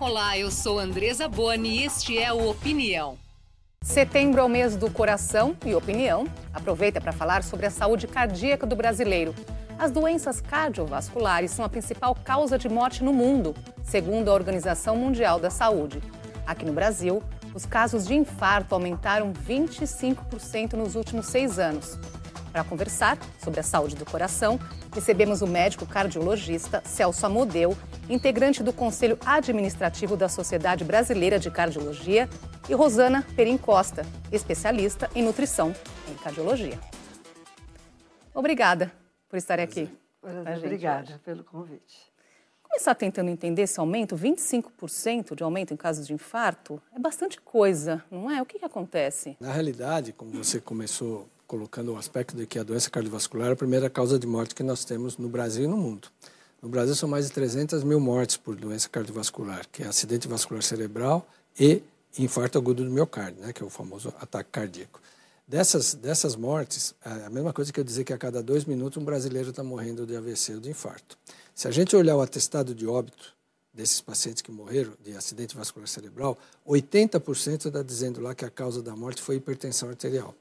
Olá, eu sou Andresa Boni e este é o Opinião. Setembro é o mês do coração e opinião. Aproveita para falar sobre a saúde cardíaca do brasileiro. As doenças cardiovasculares são a principal causa de morte no mundo, segundo a Organização Mundial da Saúde. Aqui no Brasil, os casos de infarto aumentaram 25% nos últimos seis anos. Para conversar sobre a saúde do coração, recebemos o médico cardiologista Celso Amodeu, integrante do Conselho Administrativo da Sociedade Brasileira de Cardiologia, e Rosana Perim Costa, especialista em nutrição em cardiologia. Obrigada por estar aqui. Obrigada hoje. pelo convite. Começar tentando entender esse aumento, 25% de aumento em casos de infarto, é bastante coisa, não é? O que, que acontece? Na realidade, como você começou colocando o aspecto de que a doença cardiovascular é a primeira causa de morte que nós temos no Brasil e no mundo. No Brasil são mais de 300 mil mortes por doença cardiovascular, que é acidente vascular cerebral e infarto agudo do miocárdio, né, que é o famoso ataque cardíaco. Dessas, dessas mortes, é a mesma coisa que eu dizer que a cada dois minutos um brasileiro está morrendo de AVC ou de infarto. Se a gente olhar o atestado de óbito desses pacientes que morreram de acidente vascular cerebral, 80% está dizendo lá que a causa da morte foi hipertensão arterial.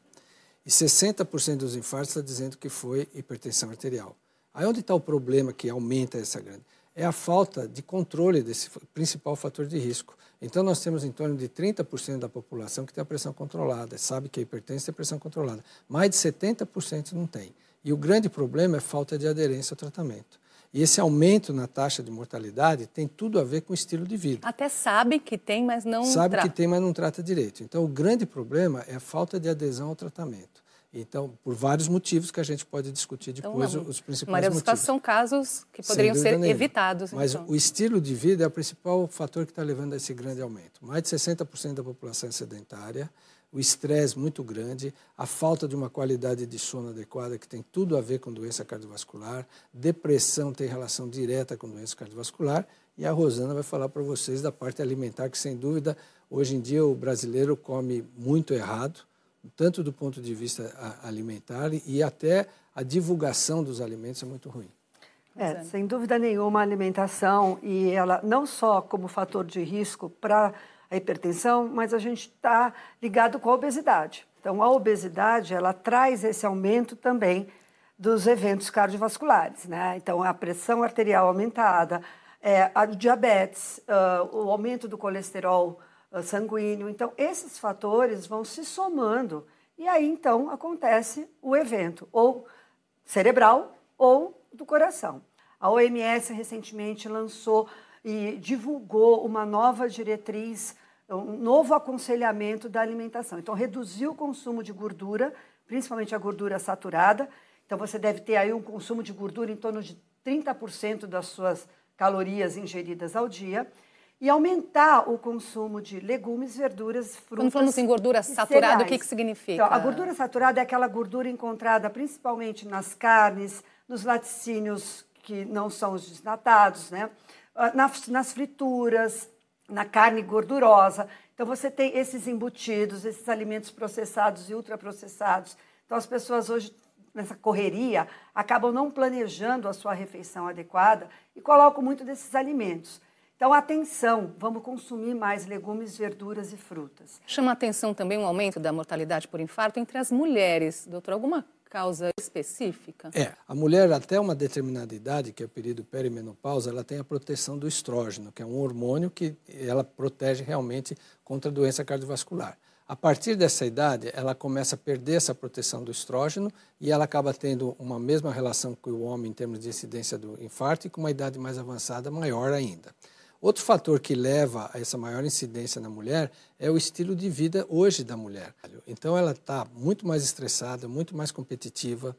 E 60% dos infartos está dizendo que foi hipertensão arterial. Aí onde está o problema que aumenta essa grande? É a falta de controle desse principal fator de risco. Então, nós temos em torno de 30% da população que tem a pressão controlada, sabe que é hipertensa tem pressão controlada. Mais de 70% não tem. E o grande problema é falta de aderência ao tratamento. E esse aumento na taxa de mortalidade tem tudo a ver com o estilo de vida. Até sabe que tem, mas não Sabe trata. que tem, mas não trata direito. Então, o grande problema é a falta de adesão ao tratamento. Então, por vários motivos que a gente pode discutir então, depois, então, os principais Maria motivos. são casos que poderiam ser nenhuma. evitados. Mas então. o estilo de vida é o principal fator que está levando a esse grande aumento. Mais de 60% da população é sedentária, o estresse muito grande, a falta de uma qualidade de sono adequada, que tem tudo a ver com doença cardiovascular, depressão tem relação direta com doença cardiovascular, e a Rosana vai falar para vocês da parte alimentar, que sem dúvida, hoje em dia o brasileiro come muito errado, tanto do ponto de vista alimentar e até a divulgação dos alimentos é muito ruim. É, sem dúvida nenhuma, a alimentação, e ela não só como fator de risco para a hipertensão, mas a gente está ligado com a obesidade. Então, a obesidade, ela traz esse aumento também dos eventos cardiovasculares, né? Então, a pressão arterial aumentada, é, a diabetes, uh, o aumento do colesterol uh, sanguíneo. Então, esses fatores vão se somando e aí, então, acontece o evento, ou cerebral ou do coração. A OMS recentemente lançou e divulgou uma nova diretriz, um novo aconselhamento da alimentação. Então, reduziu o consumo de gordura, principalmente a gordura saturada. Então, você deve ter aí um consumo de gordura em torno de 30% das suas calorias ingeridas ao dia. E aumentar o consumo de legumes, verduras, frutas. Quando falamos em gordura saturada, o que, que significa? Então, a gordura saturada é aquela gordura encontrada principalmente nas carnes, nos laticínios que não são os desnatados, né? Ah, nas, nas frituras, na carne gordurosa. Então, você tem esses embutidos, esses alimentos processados e ultraprocessados. Então, as pessoas hoje, nessa correria, acabam não planejando a sua refeição adequada e colocam muito desses alimentos. Então, atenção, vamos consumir mais legumes, verduras e frutas. Chama atenção também o um aumento da mortalidade por infarto entre as mulheres. Doutor, alguma causa específica? É, a mulher até uma determinada idade, que é o período perimenopausa, ela tem a proteção do estrógeno, que é um hormônio que ela protege realmente contra a doença cardiovascular. A partir dessa idade, ela começa a perder essa proteção do estrógeno e ela acaba tendo uma mesma relação que o homem em termos de incidência do infarto e com uma idade mais avançada maior ainda. Outro fator que leva a essa maior incidência na mulher é o estilo de vida hoje da mulher. Então ela está muito mais estressada, muito mais competitiva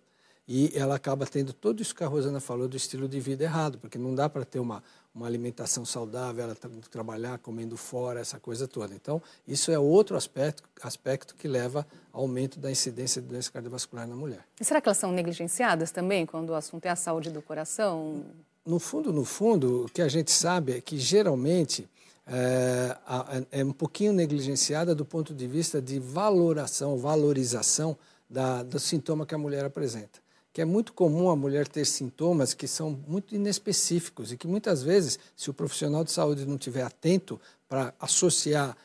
e ela acaba tendo tudo isso que a Rosana falou do estilo de vida errado, porque não dá para ter uma, uma alimentação saudável, ela que trabalhar comendo fora, essa coisa toda. Então, isso é outro aspecto, aspecto que leva ao aumento da incidência de doença cardiovascular na mulher. E será que elas são negligenciadas também quando o assunto é a saúde do coração? No fundo, no fundo, o que a gente sabe é que geralmente é, é um pouquinho negligenciada do ponto de vista de valoração, valorização da, do sintoma que a mulher apresenta. que é muito comum a mulher ter sintomas que são muito inespecíficos e que muitas vezes, se o profissional de saúde não estiver atento para associar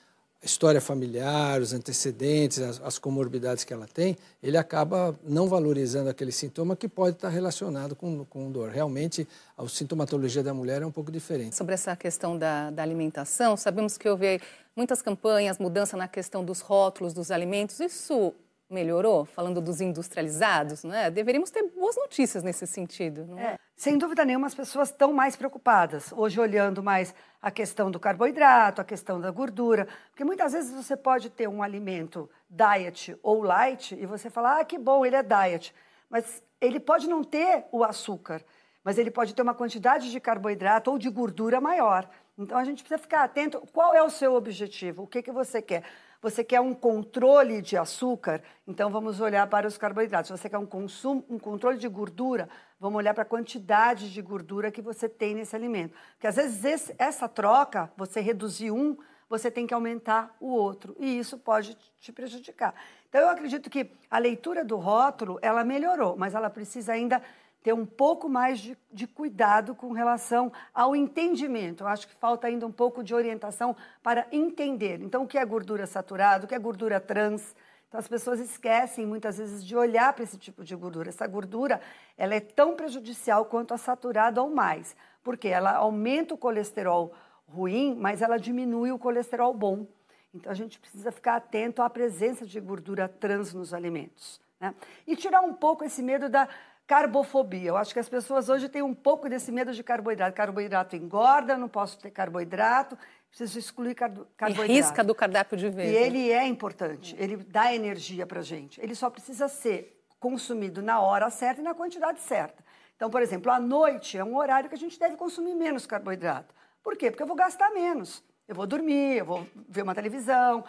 a história familiar, os antecedentes, as, as, comorbidades que ela tem, ele acaba não valorizando aquele sintoma que pode estar relacionado com, com dor. Realmente, a sintomatologia da mulher é um pouco diferente. Sobre essa questão da, da alimentação, sabemos que houve muitas campanhas, mudança na questão dos rótulos dos alimentos. Isso melhorou, falando dos industrializados, não é? Deveríamos ter boas notícias nesse sentido. Não é? é? sem dúvida nenhuma, as pessoas estão mais preocupadas, hoje olhando mais a questão do carboidrato, a questão da gordura, porque muitas vezes você pode ter um alimento diet ou light e você fala, ah, que bom, ele é diet, mas ele pode não ter o açúcar, mas ele pode ter uma quantidade de carboidrato ou de gordura maior. Então a gente precisa ficar atento. Qual é o seu objetivo? O que, que você quer? Você quer um controle de açúcar? Então vamos olhar para os carboidratos. Você quer um consumo, um controle de gordura? Vamos olhar para a quantidade de gordura que você tem nesse alimento. Porque às vezes esse, essa troca, você reduzir um, você tem que aumentar o outro. E isso pode te prejudicar. Então eu acredito que a leitura do rótulo, ela melhorou, mas ela precisa ainda ter um pouco mais de, de, cuidado com relação ao entendimento. Eu acho que falta ainda um pouco de orientação para entender. Então, o que é gordura saturada, o que é gordura trans. Então, as pessoas esquecem muitas vezes de olhar para esse tipo de gordura. Essa gordura ela é tão prejudicial quanto a saturada ou mais, porque ela aumenta o colesterol ruim, mas ela diminui o colesterol bom. Então, a gente precisa ficar atento à presença de gordura trans nos alimentos. Né? E tirar um pouco esse medo da Carbofobia. Eu acho que as pessoas hoje têm um pouco desse medo de carboidrato. Carboidrato engorda, não posso ter carboidrato, preciso excluir carboidrato. E risca do cardápio de vez. E ele é importante, ele dá energia para gente. Ele só precisa ser consumido na hora certa e na quantidade certa. Então, por exemplo, à noite é um horário que a gente deve consumir menos carboidrato. Por quê? Porque eu vou gastar menos. Eu vou dormir, eu vou ver uma televisão,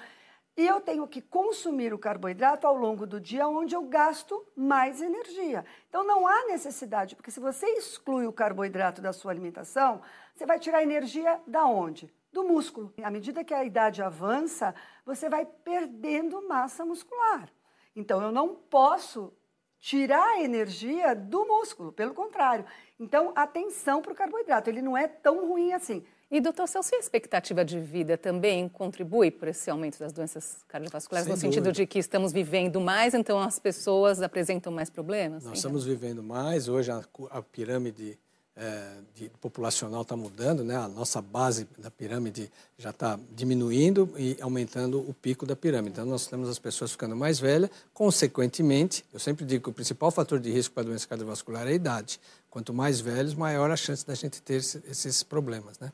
e eu tenho que consumir o carboidrato ao longo do dia, onde eu gasto mais energia. Então não há necessidade, porque se você exclui o carboidrato da sua alimentação, você vai tirar energia da onde? Do músculo. À medida que a idade avança, você vai perdendo massa muscular. Então eu não posso tirar a energia do músculo, pelo contrário. Então atenção para o carboidrato, ele não é tão ruim assim. E, doutor Celso, a expectativa de vida também contribui para esse aumento das doenças cardiovasculares, Sem no dúvida. sentido de que estamos vivendo mais, então as pessoas apresentam mais problemas? Nós estamos vivendo mais, hoje a, a pirâmide é, de, populacional está mudando, né? a nossa base da pirâmide já está diminuindo e aumentando o pico da pirâmide. Então, nós temos as pessoas ficando mais velhas, consequentemente, eu sempre digo que o principal fator de risco para a doença cardiovascular é a idade. Quanto mais velhos, maior a chance da gente ter esses problemas. Né?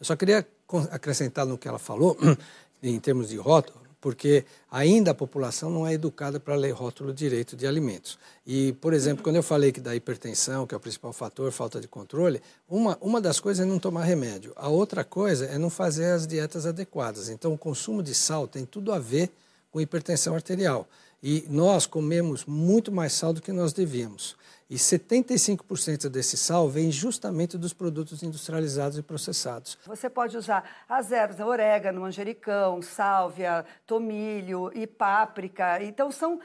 Eu só queria acrescentar no que ela falou, em termos de rótulo, porque ainda a população não é educada para ler rótulo direito de alimentos. E, por exemplo, quando eu falei que da hipertensão, que é o principal fator, falta de controle, uma, uma das coisas é não tomar remédio. A outra coisa é não fazer as dietas adequadas. Então, o consumo de sal tem tudo a ver com hipertensão arterial. E nós comemos muito mais sal do que nós devíamos. E 75% desse sal vem justamente dos produtos industrializados e processados. Você pode usar as ervas, orégano, manjericão, sálvia, tomilho e páprica. Então, são uh,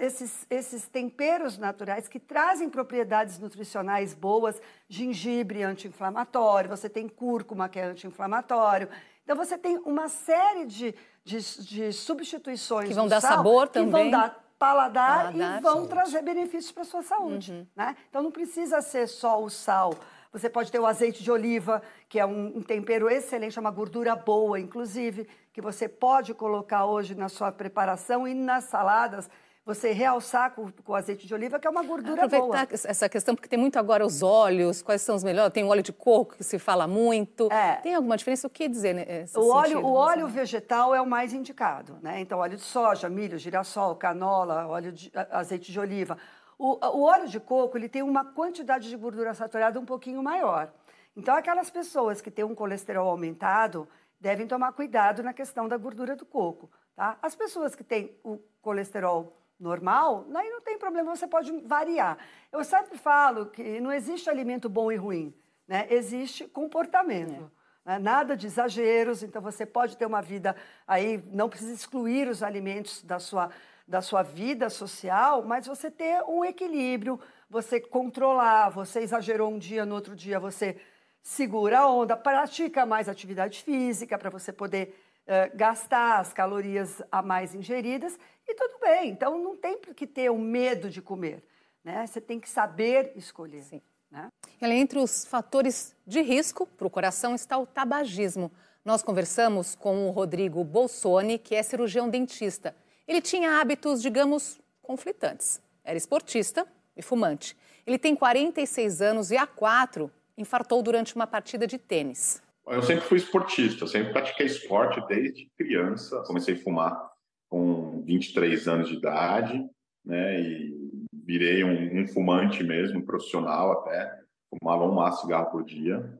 esses, esses temperos naturais que trazem propriedades nutricionais boas. Gengibre anti-inflamatório, você tem cúrcuma, que é anti-inflamatório. Então, você tem uma série de, de, de substituições que vão dar sabor também. Que vão dar paladar, paladar e vão saúde. trazer benefícios para a sua saúde. Uhum. Né? Então não precisa ser só o sal. Você pode ter o azeite de oliva, que é um, um tempero excelente, é uma gordura boa, inclusive, que você pode colocar hoje na sua preparação e nas saladas você realçar com, com azeite de oliva, que é uma gordura Aproveitar boa. essa questão, porque tem muito agora os óleos, quais são os melhores? Tem o óleo de coco, que se fala muito. É. Tem alguma diferença? O que dizer nesse o óleo, O óleo vegetal é o mais indicado, né? Então, óleo de soja, milho, girassol, canola, óleo de azeite de oliva. O, o óleo de coco, ele tem uma quantidade de gordura saturada um pouquinho maior. Então, aquelas pessoas que têm um colesterol aumentado devem tomar cuidado na questão da gordura do coco, tá? As pessoas que têm o colesterol normal, aí não tem problema, você pode variar. Eu sempre falo que não existe alimento bom e ruim, né? existe comportamento. É. Né? Nada de exageros, então você pode ter uma vida aí, não precisa excluir os alimentos da sua, da sua vida social, mas você ter um equilíbrio, você controlar, você exagerou um dia, no outro dia você segura a onda, pratica mais atividade física para você poder uh, gastar as calorias a mais ingeridas e tudo bem. Então não tem que ter o medo de comer, né? Você tem que saber escolher. Sim. Né? Entre os fatores de risco para o coração está o tabagismo. Nós conversamos com o Rodrigo Bolsoni, que é cirurgião dentista. Ele tinha hábitos, digamos, conflitantes. Era esportista e fumante. Ele tem 46 anos e há quatro infartou durante uma partida de tênis. Eu sempre fui esportista, eu sempre pratiquei esporte desde criança. Comecei a fumar com 23 anos de idade, né? E virei um, um fumante mesmo, profissional até. Fumava um maço de cigarro por dia.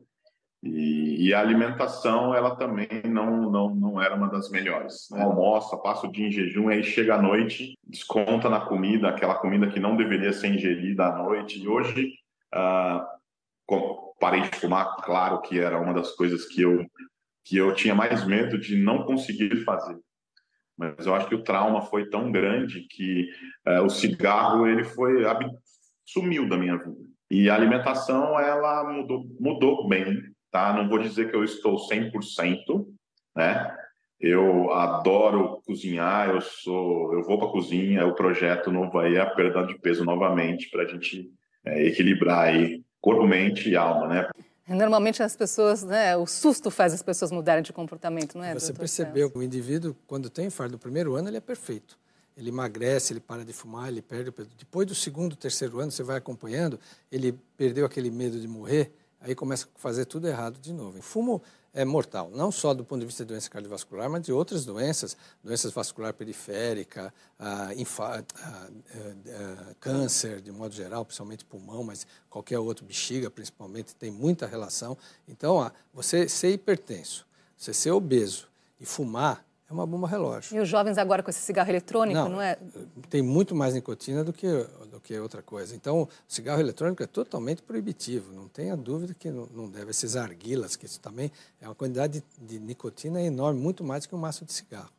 E, e, a alimentação, ela também não, não, não era uma das melhores. Né? Almoça, passa o dia em jejum, aí chega à noite, desconta na comida, aquela comida que não deveria ser ingerida à noite. E hoje, ah, parei de fumar, claro que era uma das coisas que eu, que eu tinha mais medo de não conseguir fazer. Mas eu acho que o trauma foi tão grande que ah, o cigarro ele foi sumiu da minha vida. E a alimentação ela mudou, mudou bem tá? Não vou dizer que eu estou 100%, né? Eu adoro cozinhar, eu sou, eu vou para a cozinha, o projeto novo aí é a perda de peso novamente para a gente é, equilibrar aí corpo, mente e alma, né? Normalmente as pessoas, né, o susto faz as pessoas mudarem de comportamento, não é? Você percebeu que o indivíduo, quando tem infarto no primeiro ano, ele é perfeito. Ele emagrece, ele para de fumar, ele perde. Depois do segundo, terceiro ano, você vai acompanhando, ele perdeu aquele medo de morrer, aí começa a fazer tudo errado de novo. O fumo é mortal, não só do ponto de vista de doença cardiovascular, mas de outras doenças, doenças vascular periférica, ah, infa, ah, ah, câncer de modo geral, principalmente pulmão, mas qualquer outro, bexiga principalmente, tem muita relação. Então, você ser hipertenso, você ser obeso e fumar é uma bomba relógio. E os jovens agora com esse cigarro eletrônico, não, não é? Tem muito mais nicotina do que, do que outra coisa. Então, o cigarro eletrônico é totalmente proibitivo. Não tenha dúvida que não, não deve. Esses arguilas, que isso também é uma quantidade de, de nicotina enorme, muito mais que um maço de cigarro.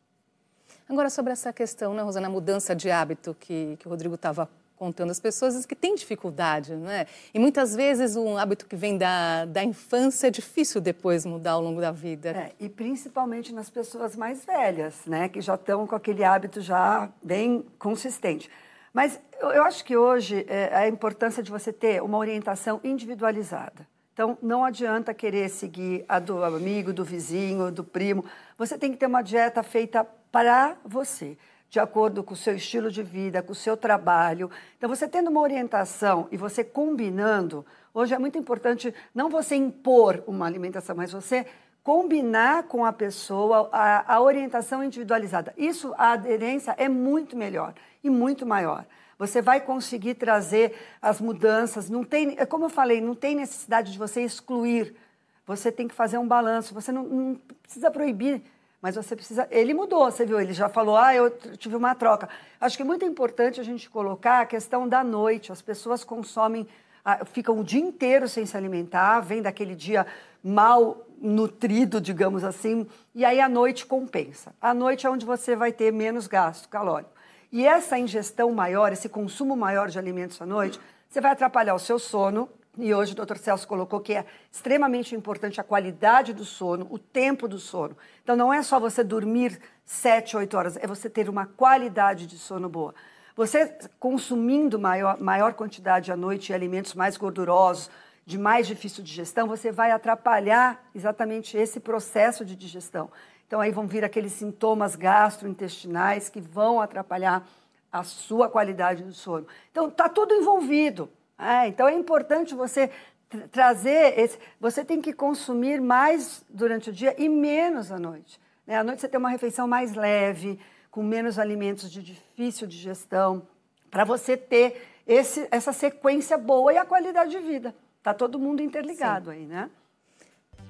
Agora, sobre essa questão, né, Rosana, a mudança de hábito que, que o Rodrigo estava contando, as pessoas que têm dificuldade, né? E muitas vezes um hábito que vem da, da infância é difícil depois mudar ao longo da vida. É, e principalmente nas pessoas mais velhas, né? Que já estão com aquele hábito já bem consistente. Mas eu, eu acho que hoje é a importância de você ter uma orientação individualizada. Então, não adianta querer seguir a do amigo, do vizinho, do primo. Você tem que ter uma dieta feita para você de acordo com o seu estilo de vida, com o seu trabalho. Então, você tendo uma orientação e você combinando, hoje é muito importante não você impor uma alimentação, mas você combinar com a pessoa a, a orientação individualizada. Isso, a aderência é muito melhor e muito maior. Você vai conseguir trazer as mudanças. Não tem, é como eu falei, não tem necessidade de você excluir. Você tem que fazer um balanço. Você não, não precisa proibir mas você precisa. Ele mudou, você viu? Ele já falou, ah, eu tive uma troca. Acho que é muito importante a gente colocar a questão da noite. As pessoas consomem, ah, ficam o dia inteiro sem se alimentar, vem daquele dia mal nutrido, digamos assim, e aí a noite compensa. A noite é onde você vai ter menos gasto calórico. E essa ingestão maior, esse consumo maior de alimentos à noite, você vai atrapalhar o seu sono, e hoje o Dr. Celso colocou que é extremamente importante a qualidade do sono, o tempo do sono. Então não é só você dormir sete, oito horas, é você ter uma qualidade de sono boa. Você consumindo maior, maior quantidade à noite de alimentos mais gordurosos, de mais difícil digestão, você vai atrapalhar exatamente esse processo de digestão. Então aí vão vir aqueles sintomas gastrointestinais que vão atrapalhar a sua qualidade do sono. Então está tudo envolvido. É, então é importante você trazer esse. Você tem que consumir mais durante o dia e menos à noite. Né? À noite você tem uma refeição mais leve, com menos alimentos de difícil digestão, para você ter esse, essa sequência boa e a qualidade de vida. Está todo mundo interligado Sim. aí, né?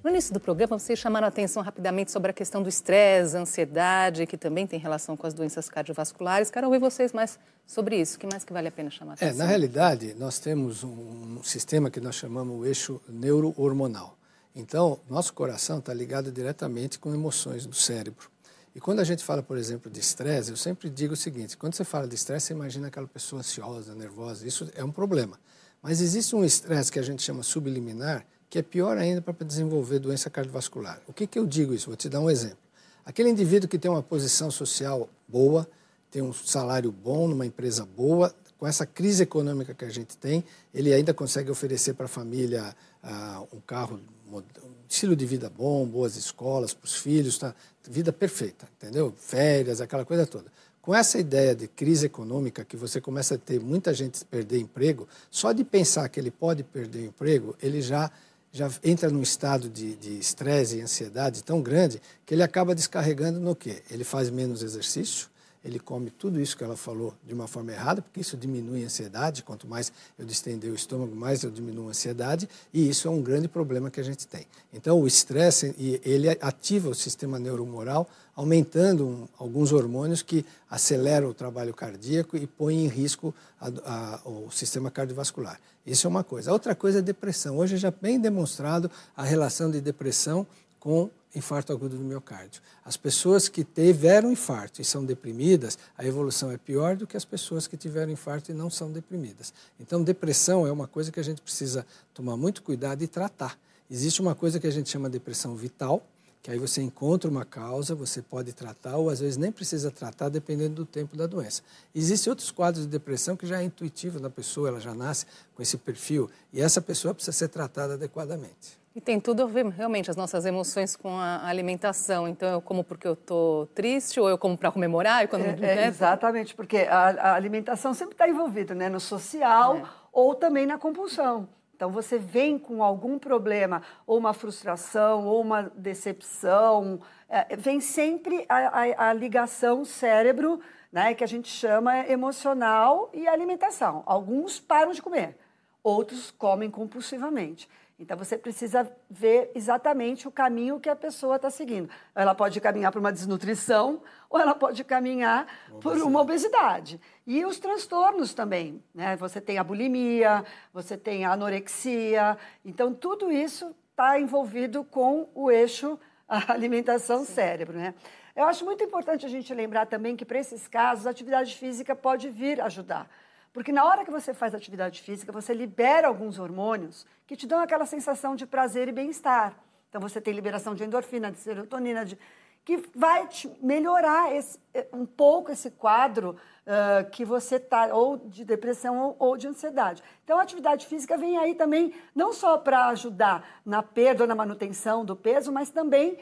No início do programa, vocês chamaram a atenção rapidamente sobre a questão do estresse, ansiedade, que também tem relação com as doenças cardiovasculares. Quero ouvir vocês mais sobre isso. O que mais que vale a pena chamar a atenção? É, na realidade, nós temos um, um sistema que nós chamamos o eixo neurohormonal. Então, nosso coração está ligado diretamente com emoções do cérebro. E quando a gente fala, por exemplo, de estresse, eu sempre digo o seguinte: quando você fala de estresse, você imagina aquela pessoa ansiosa, nervosa. Isso é um problema. Mas existe um estresse que a gente chama subliminar, que é pior ainda para desenvolver doença cardiovascular. O que, que eu digo isso? Vou te dar um exemplo. Aquele indivíduo que tem uma posição social boa, tem um salário bom numa empresa boa, com essa crise econômica que a gente tem, ele ainda consegue oferecer para a família uh, um carro, um estilo de vida bom, boas escolas para os filhos, tá? vida perfeita, entendeu? Férias, aquela coisa toda. Com essa ideia de crise econômica, que você começa a ter muita gente perder emprego, só de pensar que ele pode perder emprego, ele já já entra num estado de estresse e ansiedade tão grande que ele acaba descarregando no quê? Ele faz menos exercício, ele come tudo isso que ela falou de uma forma errada, porque isso diminui a ansiedade. Quanto mais eu distender o estômago, mais eu diminuo a ansiedade, e isso é um grande problema que a gente tem. Então, o estresse, ele ativa o sistema neuromoral, aumentando um, alguns hormônios que aceleram o trabalho cardíaco e põem em risco a, a, o sistema cardiovascular. Isso é uma coisa. A outra coisa é depressão. Hoje já bem demonstrado a relação de depressão com infarto agudo do miocárdio. As pessoas que tiveram infarto e são deprimidas, a evolução é pior do que as pessoas que tiveram infarto e não são deprimidas. Então, depressão é uma coisa que a gente precisa tomar muito cuidado e tratar. Existe uma coisa que a gente chama de depressão vital, que aí você encontra uma causa, você pode tratar ou às vezes nem precisa tratar dependendo do tempo da doença. Existem outros quadros de depressão que já é intuitivo na pessoa, ela já nasce com esse perfil e essa pessoa precisa ser tratada adequadamente. E tem tudo a ver, realmente, as nossas emoções com a alimentação. Então, eu como porque eu estou triste, ou eu como para comemorar? Quando, é, é, exatamente, porque a, a alimentação sempre está envolvida né, no social é. ou também na compulsão. Então, você vem com algum problema, ou uma frustração, ou uma decepção, é, vem sempre a, a, a ligação cérebro, né, que a gente chama emocional e alimentação. Alguns param de comer, outros comem compulsivamente. Então você precisa ver exatamente o caminho que a pessoa está seguindo. Ela pode caminhar para uma desnutrição ou ela pode caminhar por uma obesidade. E os transtornos também. Né? Você tem a bulimia, você tem a anorexia. Então tudo isso está envolvido com o eixo alimentação-cérebro. Né? Eu acho muito importante a gente lembrar também que para esses casos a atividade física pode vir ajudar. Porque na hora que você faz atividade física, você libera alguns hormônios que te dão aquela sensação de prazer e bem-estar. Então você tem liberação de endorfina, de serotonina, de, que vai te melhorar esse, eh, um pouco esse quadro uh, que você está, ou de depressão ou, ou, de ansiedade. Então a atividade física vem aí também não só para ajudar na perda ou na manutenção do peso, mas também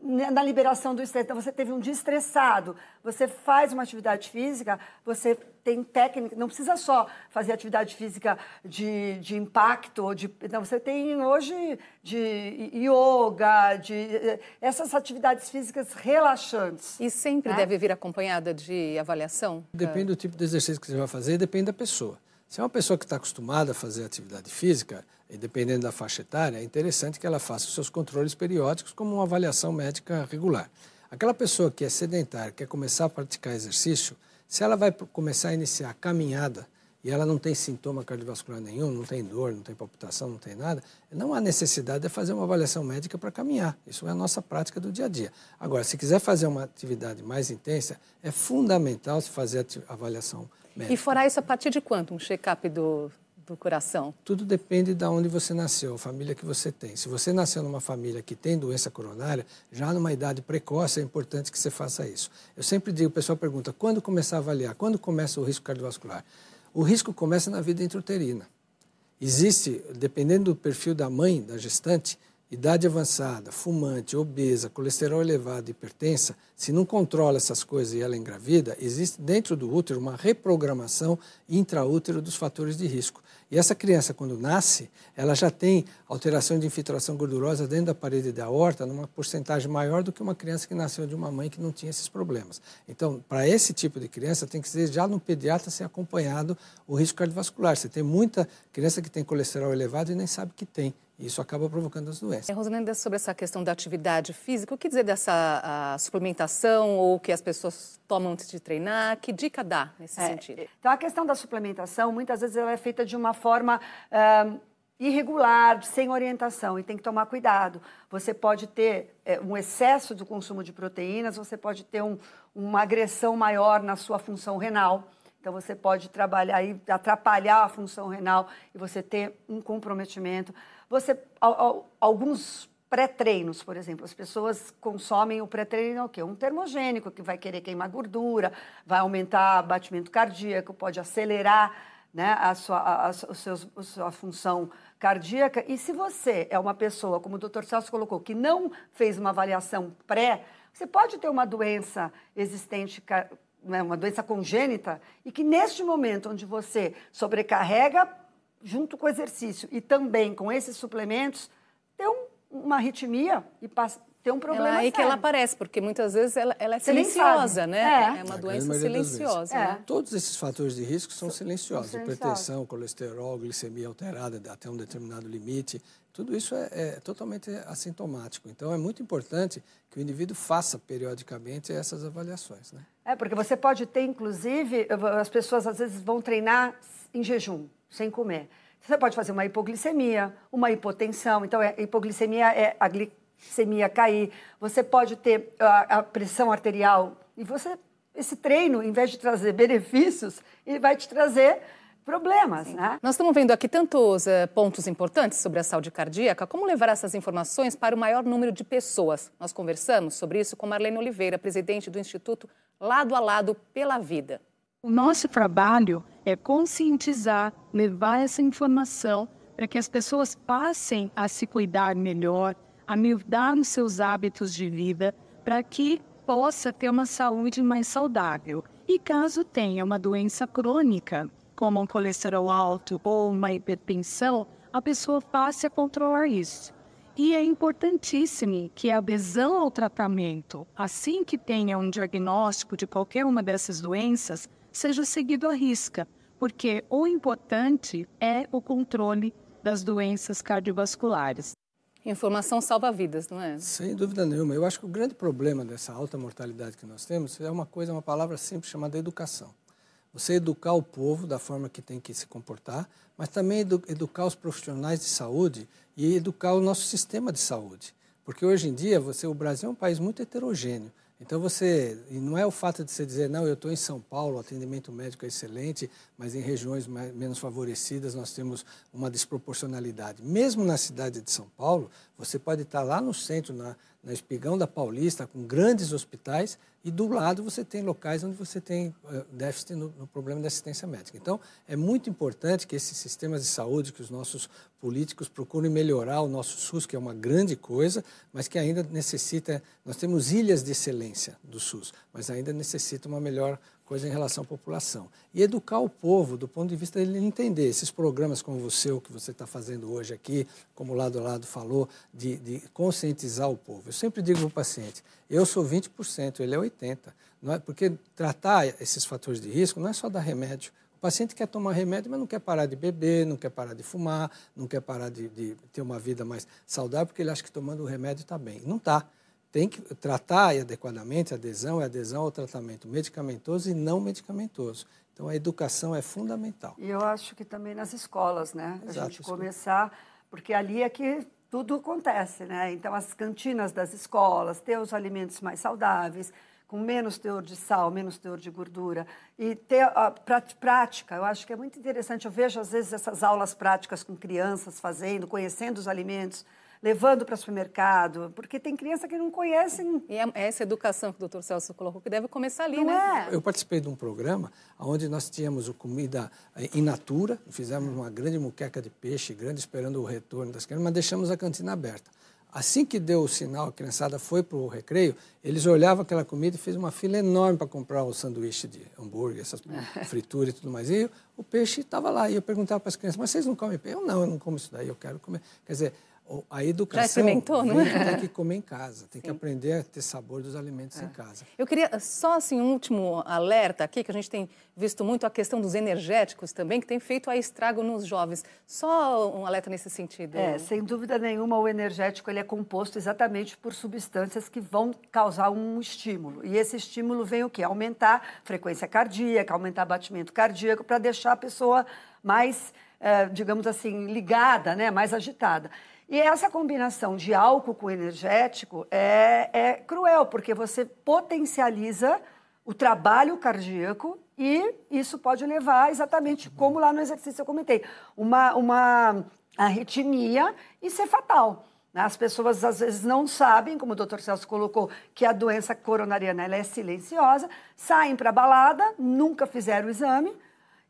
na liberação do estresse. Então, você teve um dia estressado, você faz uma atividade física, você tem técnica, não precisa só fazer atividade física de, de impacto, ou de, não, você tem hoje de yoga, de essas atividades físicas relaxantes. E sempre né? deve vir acompanhada de avaliação? Depende do tipo de exercício que você vai fazer e depende da pessoa. Se é uma pessoa que está acostumada a fazer atividade física, e dependendo da faixa etária, é interessante que ela faça os seus controles periódicos como uma avaliação médica regular. Aquela pessoa que é sedentária, quer começar a praticar exercício, se ela vai começar a iniciar a caminhada e ela não tem sintoma cardiovascular nenhum, não tem dor, não tem palpitação, não tem nada, não há necessidade de fazer uma avaliação médica para caminhar. Isso é a nossa prática do dia a dia. Agora, se quiser fazer uma atividade mais intensa, é fundamental se fazer a avaliação médica. E fora isso, a partir de quanto um check-up do, do coração? Tudo depende de onde você nasceu, a família que você tem. Se você nasceu numa família que tem doença coronária, já numa idade precoce é importante que você faça isso. Eu sempre digo, o pessoal pergunta, quando começar a avaliar? Quando começa o risco cardiovascular? O risco começa na vida intrauterina. Existe, dependendo do perfil da mãe, da gestante, idade avançada, fumante, obesa, colesterol elevado, hipertensa, se não controla essas coisas e ela engravida, existe dentro do útero uma reprogramação intraútero dos fatores de risco. E essa criança, quando nasce, ela já tem alteração de infiltração gordurosa dentro da parede da aorta numa porcentagem maior do que uma criança que nasceu de uma mãe que não tinha esses problemas. Então, para esse tipo de criança, tem que ser já no pediatra ser acompanhado o risco cardiovascular. Você tem muita criança que tem colesterol elevado e nem sabe que tem. E isso acaba provocando as doenças. É, sobre essa questão da atividade física, o que dizer dessa suplementação ou que as pessoas tomam antes de treinar? Que dica dá nesse é, sentido? Então, a questão da suplementação, muitas vezes ela é feita de uma forma... Uh, irregular, sem orientação, e tem que tomar cuidado. Você pode ter é, um excesso do consumo de proteínas, você pode ter um, uma agressão maior na sua função renal. Então, você pode trabalhar e atrapalhar a função renal e você ter um comprometimento. Você, alguns pré-treinos, por exemplo, as pessoas consomem o pré-treino o quê? Um termogênico que vai querer queimar gordura, vai aumentar batimento cardíaco, pode acelerar né, a, sua, a, a, seus, a sua função cardíaca. E se você é uma pessoa, como o Dr. Celso colocou, que não fez uma avaliação pré, você pode ter uma doença existente, né, uma doença congênita, e que neste momento onde você sobrecarrega, junto com o exercício e também com esses suplementos, tem um, uma arritmia e passa, tem um problema ela, é aí sério. que ela aparece, porque muitas vezes ela, ela é silenciosa, né? É, é uma doença silenciosa. É. Né? Todos esses fatores de risco são silenciosos. São Hipertensão, colesterol, glicemia alterada até um determinado limite. Tudo isso é, é, totalmente assintomático. Então, é muito importante que o indivíduo faça periodicamente essas avaliações. Né? É, porque você pode ter, inclusive, as pessoas às vezes vão treinar em jejum, sem comer. Você pode fazer uma hipoglicemia, uma hipotensão. Então, a é, hipoglicemia é a glicemia cair, você pode ter a, a pressão arterial e você esse treino, em vez de trazer benefícios, ele vai te trazer problemas, né? Nós estamos vendo aqui tantos uh, pontos importantes sobre a saúde cardíaca. Como levar essas informações para o maior número de pessoas? Nós conversamos sobre isso com Marlene Oliveira, presidente do Instituto Lado a Lado pela Vida. O nosso trabalho é conscientizar, levar essa informação para que as pessoas passem a se cuidar melhor, a mudar os seus hábitos de vida para que possa ter uma saúde mais saudável. E caso tenha uma doença crônica, como um colesterol alto ou uma hipertensão, a pessoa passe a controlar isso. E é importantíssimo que a adesão ao tratamento, assim que tenha um diagnóstico de qualquer uma dessas doenças, seja seguido à risca, porque o importante é o controle das doenças cardiovasculares. Informação salva vidas, não é? Sem dúvida nenhuma. Eu acho que o grande problema dessa alta mortalidade que nós temos é uma coisa, uma palavra simples chamada educação. Você educar o povo da forma que tem que se comportar, mas também edu educar os profissionais de saúde e educar o nosso sistema de saúde. Porque hoje em dia, você, o Brasil é um país muito heterogêneo. Então você, e não é o fato de você dizer, não, eu estou em São Paulo, o atendimento médico é excelente, mas em regiões mais, menos favorecidas nós temos uma desproporcionalidade. Mesmo na cidade de São Paulo, você pode estar lá no centro, na, na Espigão da Paulista, com grandes hospitais, e do lado você tem locais onde você tem uh, déficit no, no, problema da assistência médica. Então, é muito importante que esses sistemas de saúde, que os nossos políticos procurem melhorar o nosso SUS, que é uma grande coisa, mas que ainda necessita. Nós temos ilhas de excelência do SUS, mas ainda necessita uma melhor coisa em relação à população. E educar o povo do ponto de vista dele entender esses programas como você, o que você está fazendo hoje aqui, como o lado a lado falou, de, de conscientizar o povo. Eu sempre digo para o paciente, eu sou 20%, ele é 80%. Não é, porque tratar esses fatores de risco não é só dar remédio. O paciente quer tomar remédio, mas não quer parar de beber, não quer parar de fumar, não quer parar de, de ter uma vida mais saudável, porque ele acha que tomando o remédio está bem. Não está tem que tratar adequadamente a adesão, é adesão ao tratamento medicamentoso e não medicamentoso. Então, a educação é fundamental. E eu acho que também nas escolas, né? Exato, a gente começar, porque ali é que tudo acontece, né? Então, as cantinas das escolas, ter os alimentos mais saudáveis, com menos teor de sal, menos teor de gordura, e ter a prática. Eu acho que é muito interessante. Eu vejo, às vezes, essas aulas práticas com crianças fazendo, conhecendo os alimentos levando para o supermercado, porque tem criança que não conhece. E é essa educação que o doutor Celso colocou que deve começar ali, não né? É. Eu participei de um programa onde nós tínhamos comida eh, in natura, fizemos uma grande muqueca de peixe, grande esperando o retorno das crianças, mas deixamos a cantina aberta. Assim que deu o sinal, a criançada foi para o recreio, eles olhavam aquela comida e fez uma fila enorme para comprar o sanduíche de hambúrguer, essas frituras e tudo mais. E o peixe estava lá. E eu perguntava para as crianças, mas vocês não comem peixe? Eu não, eu não como isso daí, eu quero comer. Quer dizer, a educação Já experimentou, não é? tem que comer em casa, tem Sim. que aprender a ter sabor dos alimentos é. em casa. Eu queria só assim um último alerta aqui que a gente tem visto muito a questão dos energéticos também que tem feito a estrago nos jovens. Só um alerta nesse sentido. É, sem dúvida nenhuma o energético ele é composto exatamente por substâncias que vão causar um estímulo. E esse estímulo vem o quê? Aumentar a frequência cardíaca, aumentar o batimento cardíaco para deixar a pessoa mais é, digamos assim, ligada, né, mais agitada. E essa combinação de álcool com energético é, é cruel, porque você potencializa o trabalho cardíaco e isso pode levar exatamente como lá no exercício eu comentei, uma, uma arritmia e ser fatal. Né? As pessoas às vezes não sabem, como o doutor Celso colocou, que a doença coronariana é silenciosa, saem para a balada, nunca fizeram o exame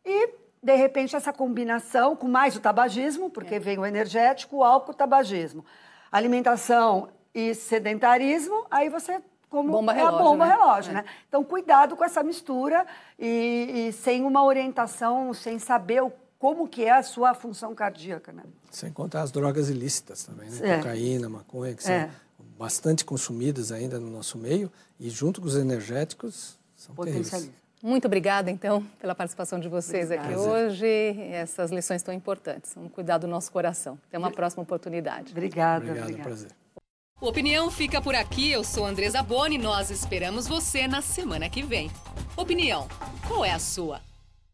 e, de repente, essa combinação com mais o tabagismo, porque é. vem o energético, o álcool, o tabagismo, alimentação e sedentarismo, aí você como bomba relógio, a bomba né? relógio, é. né? Então, cuidado com essa mistura e, e, sem uma orientação, sem saber o, como que é a sua função cardíaca, né? Sem contar as drogas ilícitas também, né? É. Cocaína, maconha, que são é. bastante consumidas ainda no nosso meio e junto com os energéticos são terríveis. Muito obrigada, então, pela participação de vocês Obrigada. aqui hoje. Essas lições tão importantes. Vamos cuidar do nosso coração. Até uma próxima oportunidade. Obrigada. Obrigado, obrigada. prazer. O Opinião fica por aqui. Eu sou Andresa Boni. Nós esperamos você na semana que vem. Opinião, qual é a sua?